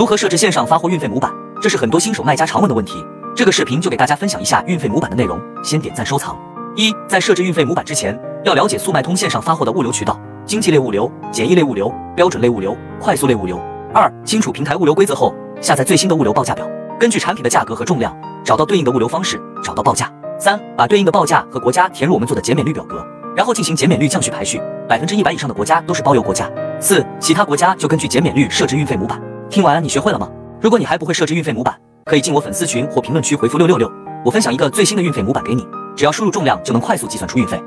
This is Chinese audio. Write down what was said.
如何设置线上发货运费模板？这是很多新手卖家常问的问题。这个视频就给大家分享一下运费模板的内容，先点赞收藏。一，在设置运费模板之前，要了解速卖通线上发货的物流渠道：经济类物流、简易类物流、标准类物流、快速类物流。二，清楚平台物流规则后，下载最新的物流报价表，根据产品的价格和重量，找到对应的物流方式，找到报价。三，把对应的报价和国家填入我们做的减免率表格，然后进行减免率降序排序，百分之一百以上的国家都是包邮国家。四，其他国家就根据减免率设置运费模板。听完你学会了吗？如果你还不会设置运费模板，可以进我粉丝群或评论区回复六六六，我分享一个最新的运费模板给你，只要输入重量就能快速计算出运费。